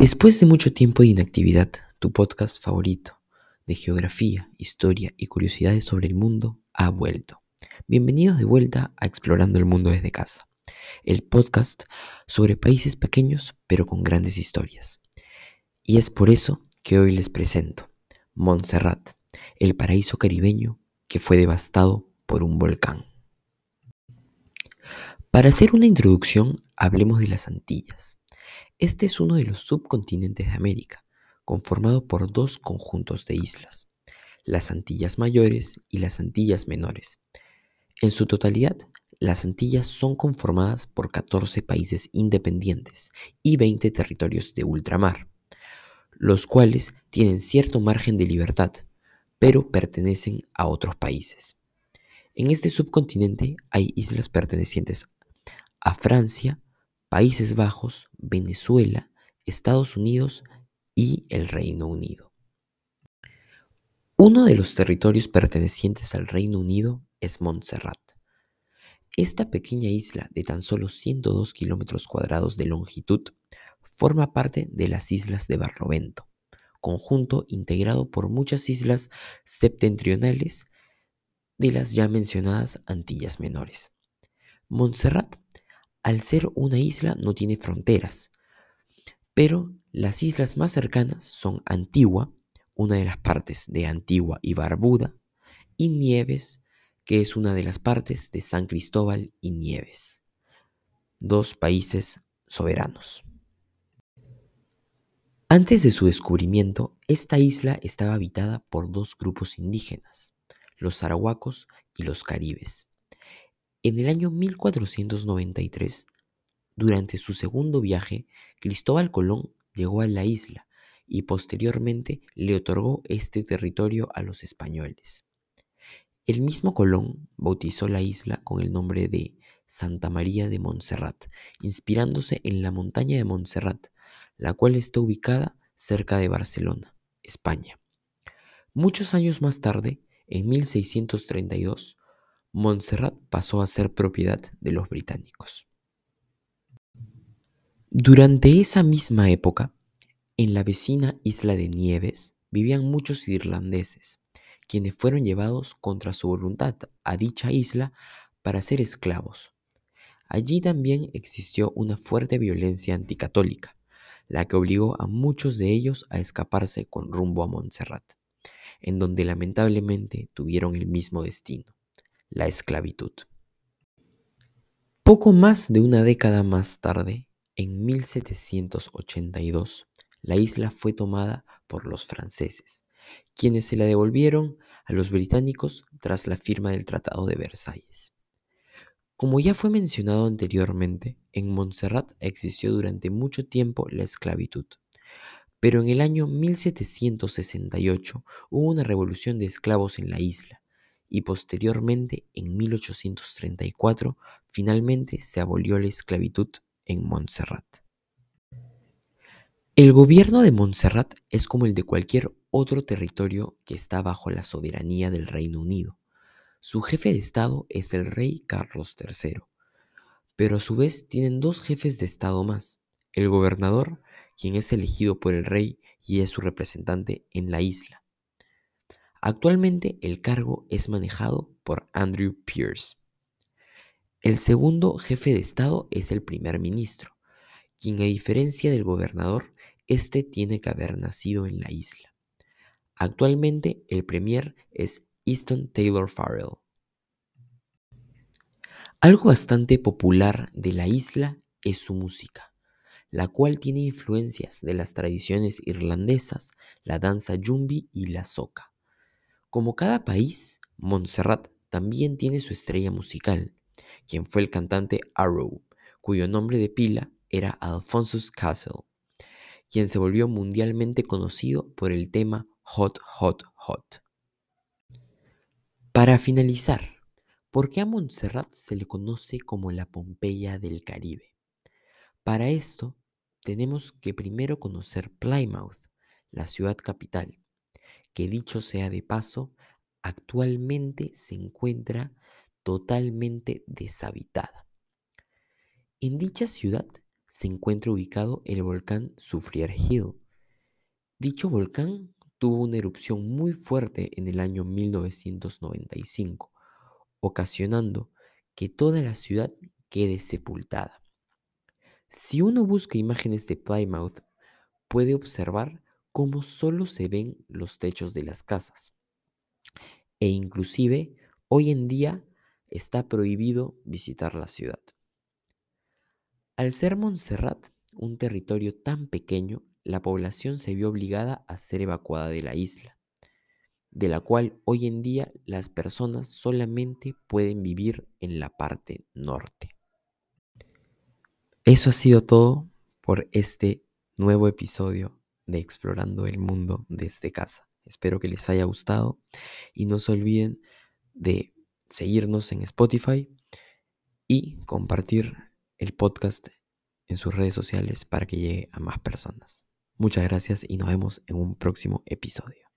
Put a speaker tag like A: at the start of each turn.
A: Después de mucho tiempo de inactividad, tu podcast favorito de geografía, historia y curiosidades sobre el mundo ha vuelto. Bienvenidos de vuelta a Explorando el Mundo desde casa, el podcast sobre países pequeños pero con grandes historias. Y es por eso que hoy les presento Montserrat, el paraíso caribeño que fue devastado por un volcán. Para hacer una introducción, hablemos de las Antillas este es uno de los subcontinentes de América, conformado por dos conjuntos de islas, las Antillas Mayores y las Antillas Menores. En su totalidad, las Antillas son conformadas por 14 países independientes y 20 territorios de ultramar, los cuales tienen cierto margen de libertad, pero pertenecen a otros países. En este subcontinente hay islas pertenecientes a Francia, Países Bajos, Venezuela, Estados Unidos y el Reino Unido. Uno de los territorios pertenecientes al Reino Unido es Montserrat. Esta pequeña isla de tan solo 102 kilómetros cuadrados de longitud forma parte de las islas de Barlovento, conjunto integrado por muchas islas septentrionales de las ya mencionadas Antillas Menores. Montserrat al ser una isla no tiene fronteras, pero las islas más cercanas son Antigua, una de las partes de Antigua y Barbuda, y Nieves, que es una de las partes de San Cristóbal y Nieves, dos países soberanos. Antes de su descubrimiento, esta isla estaba habitada por dos grupos indígenas, los arahuacos y los caribes. En el año 1493, durante su segundo viaje, Cristóbal Colón llegó a la isla y posteriormente le otorgó este territorio a los españoles. El mismo Colón bautizó la isla con el nombre de Santa María de Montserrat, inspirándose en la montaña de Montserrat, la cual está ubicada cerca de Barcelona, España. Muchos años más tarde, en 1632, Montserrat pasó a ser propiedad de los británicos. Durante esa misma época, en la vecina isla de Nieves vivían muchos irlandeses, quienes fueron llevados contra su voluntad a dicha isla para ser esclavos. Allí también existió una fuerte violencia anticatólica, la que obligó a muchos de ellos a escaparse con rumbo a Montserrat, en donde lamentablemente tuvieron el mismo destino la esclavitud. Poco más de una década más tarde, en 1782, la isla fue tomada por los franceses, quienes se la devolvieron a los británicos tras la firma del Tratado de Versalles. Como ya fue mencionado anteriormente, en Montserrat existió durante mucho tiempo la esclavitud, pero en el año 1768 hubo una revolución de esclavos en la isla, y posteriormente, en 1834, finalmente se abolió la esclavitud en Montserrat. El gobierno de Montserrat es como el de cualquier otro territorio que está bajo la soberanía del Reino Unido. Su jefe de Estado es el rey Carlos III, pero a su vez tienen dos jefes de Estado más, el gobernador, quien es elegido por el rey y es su representante en la isla, Actualmente el cargo es manejado por Andrew Pierce. El segundo jefe de Estado es el primer ministro, quien a diferencia del gobernador, este tiene que haber nacido en la isla. Actualmente el premier es Easton Taylor Farrell. Algo bastante popular de la isla es su música, la cual tiene influencias de las tradiciones irlandesas, la danza yumbi y la soca. Como cada país, Montserrat también tiene su estrella musical, quien fue el cantante Arrow, cuyo nombre de pila era Alphonsus Castle, quien se volvió mundialmente conocido por el tema Hot, Hot, Hot. Para finalizar, ¿por qué a Montserrat se le conoce como la Pompeya del Caribe? Para esto, tenemos que primero conocer Plymouth, la ciudad capital, que dicho sea de paso, actualmente se encuentra totalmente deshabitada. En dicha ciudad se encuentra ubicado el volcán Soufriere Hill. Dicho volcán tuvo una erupción muy fuerte en el año 1995, ocasionando que toda la ciudad quede sepultada. Si uno busca imágenes de Plymouth, puede observar cómo solo se ven los techos de las casas. E inclusive, hoy en día está prohibido visitar la ciudad. Al ser Montserrat un territorio tan pequeño, la población se vio obligada a ser evacuada de la isla, de la cual hoy en día las personas solamente pueden vivir en la parte norte. Eso ha sido todo por este nuevo episodio de Explorando el Mundo desde casa. Espero que les haya gustado y no se olviden de seguirnos en Spotify y compartir el podcast en sus redes sociales para que llegue a más personas. Muchas gracias y nos vemos en un próximo episodio.